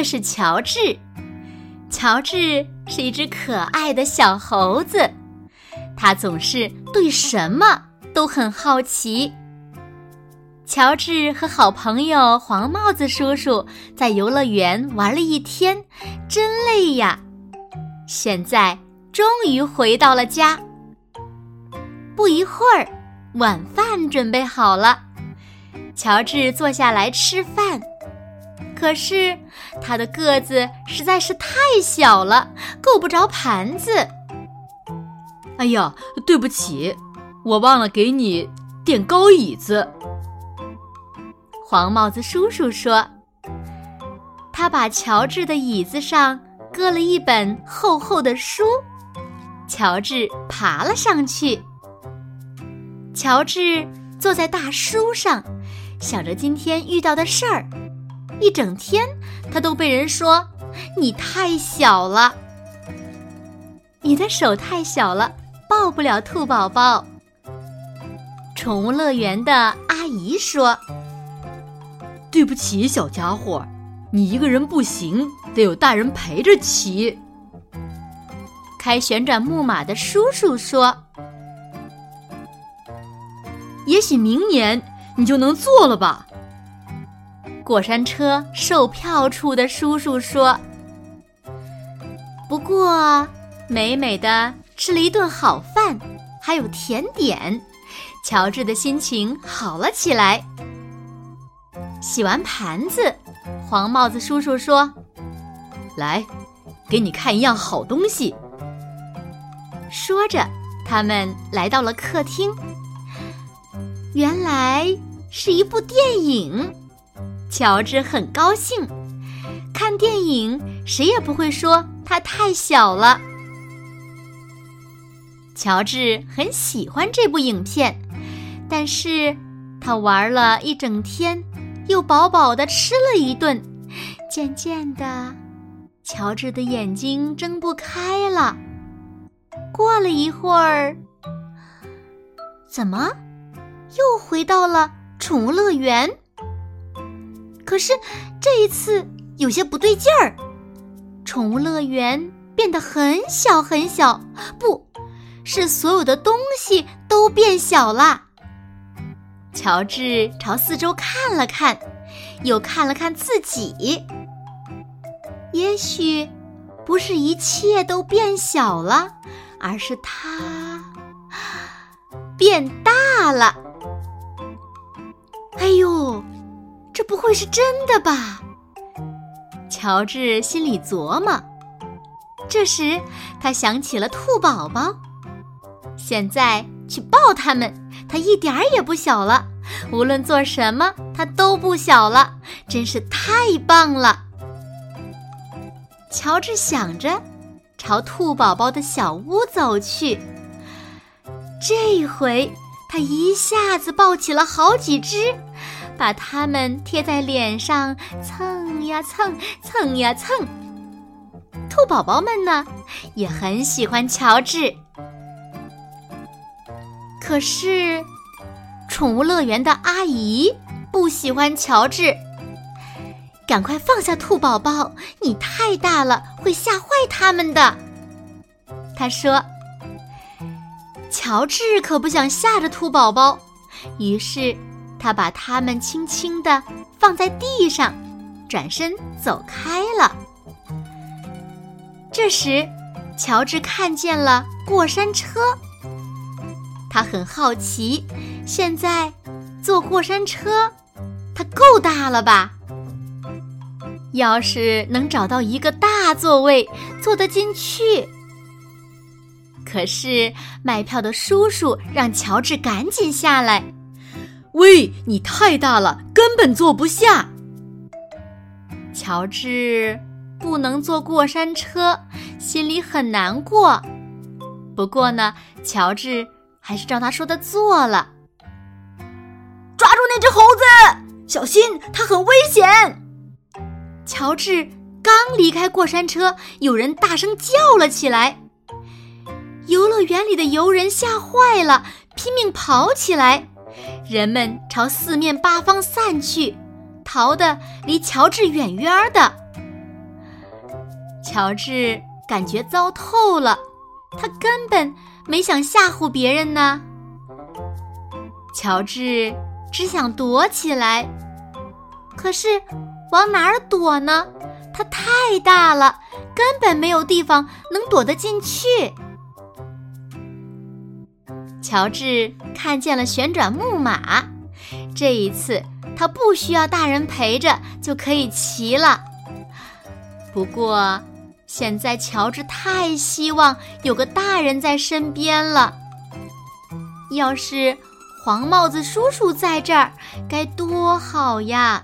这是乔治。乔治是一只可爱的小猴子，他总是对什么都很好奇。乔治和好朋友黄帽子叔叔在游乐园玩了一天，真累呀！现在终于回到了家。不一会儿，晚饭准备好了，乔治坐下来吃饭。可是他的个子实在是太小了，够不着盘子。哎呀，对不起，我忘了给你垫高椅子。黄帽子叔叔说：“他把乔治的椅子上搁了一本厚厚的书。”乔治爬了上去。乔治坐在大书上，想着今天遇到的事儿。一整天，他都被人说：“你太小了，你的手太小了，抱不了兔宝宝。”宠物乐园的阿姨说：“对不起，小家伙，你一个人不行，得有大人陪着骑。”开旋转木马的叔叔说：“也许明年你就能坐了吧。”过山车售票处的叔叔说：“不过，美美的吃了一顿好饭，还有甜点，乔治的心情好了起来。”洗完盘子，黄帽子叔叔说：“来，给你看一样好东西。”说着，他们来到了客厅，原来是一部电影。乔治很高兴，看电影谁也不会说他太小了。乔治很喜欢这部影片，但是他玩了一整天，又饱饱的吃了一顿，渐渐的，乔治的眼睛睁不开了。过了一会儿，怎么又回到了宠物乐园？可是这一次有些不对劲儿，宠物乐园变得很小很小，不是所有的东西都变小了。乔治朝四周看了看，又看了看自己，也许不是一切都变小了，而是他变大了。不会是真的吧？乔治心里琢磨。这时，他想起了兔宝宝，现在去抱他们，他一点儿也不小了。无论做什么，他都不小了，真是太棒了。乔治想着，朝兔宝宝的小屋走去。这回，他一下子抱起了好几只。把它们贴在脸上蹭呀蹭，蹭呀蹭。兔宝宝们呢，也很喜欢乔治。可是，宠物乐园的阿姨不喜欢乔治。赶快放下兔宝宝，你太大了，会吓坏他们的。他说：“乔治可不想吓着兔宝宝。”于是。他把它们轻轻地放在地上，转身走开了。这时，乔治看见了过山车，他很好奇，现在坐过山车，它够大了吧？要是能找到一个大座位，坐得进去。可是卖票的叔叔让乔治赶紧下来。喂，你太大了，根本坐不下。乔治不能坐过山车，心里很难过。不过呢，乔治还是照他说的做了。抓住那只猴子，小心，它很危险。乔治刚离开过山车，有人大声叫了起来。游乐园里的游人吓坏了，拼命跑起来。人们朝四面八方散去，逃得离乔治远远的。乔治感觉糟透了，他根本没想吓唬别人呢。乔治只想躲起来，可是往哪儿躲呢？它太大了，根本没有地方能躲得进去。乔治看见了旋转木马，这一次他不需要大人陪着就可以骑了。不过，现在乔治太希望有个大人在身边了。要是黄帽子叔叔在这儿，该多好呀！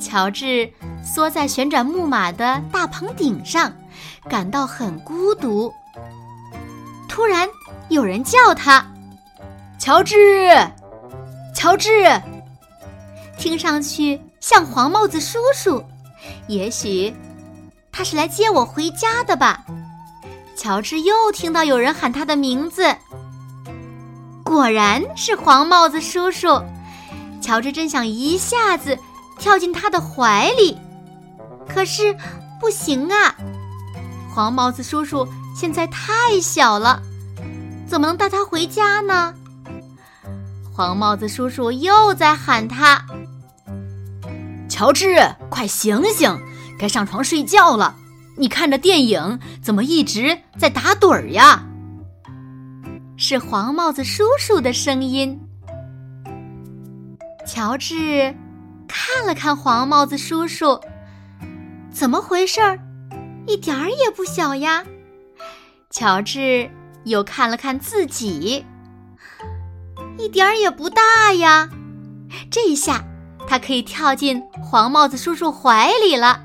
乔治缩在旋转木马的大棚顶上，感到很孤独。突然，有人叫他：“乔治，乔治！”听上去像黄帽子叔叔，也许他是来接我回家的吧。乔治又听到有人喊他的名字，果然是黄帽子叔叔。乔治真想一下子跳进他的怀里，可是不行啊！黄帽子叔叔。现在太小了，怎么能带他回家呢？黄帽子叔叔又在喊他：“乔治，快醒醒，该上床睡觉了。你看着电影，怎么一直在打盹儿呀？”是黄帽子叔叔的声音。乔治看了看黄帽子叔叔，怎么回事儿？一点儿也不小呀。乔治又看了看自己，一点儿也不大呀。这一下，他可以跳进黄帽子叔叔怀里了。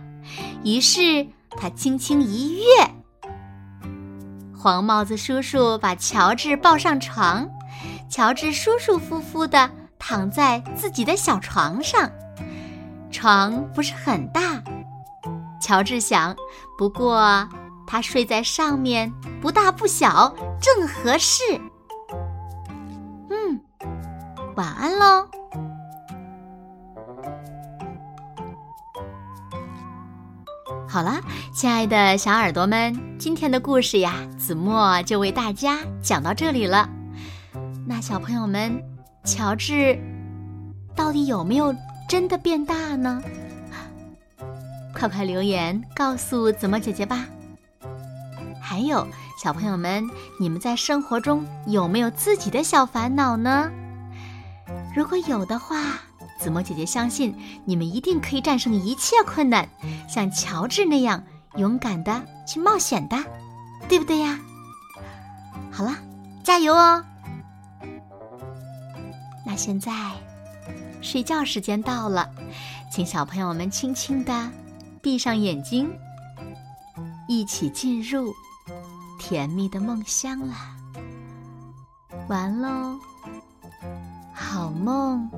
于是他轻轻一跃，黄帽子叔叔把乔治抱上床，乔治舒舒服服的躺在自己的小床上。床不是很大，乔治想，不过。他睡在上面，不大不小，正合适。嗯，晚安喽。好了，亲爱的小耳朵们，今天的故事呀，子墨就为大家讲到这里了。那小朋友们，乔治到底有没有真的变大呢？快快留言告诉子墨姐姐吧。还有小朋友们，你们在生活中有没有自己的小烦恼呢？如果有的话，子墨姐姐相信你们一定可以战胜一切困难，像乔治那样勇敢的去冒险的，对不对呀？好了，加油哦！那现在睡觉时间到了，请小朋友们轻轻的闭上眼睛，一起进入。甜蜜的梦乡啦，完喽，好梦。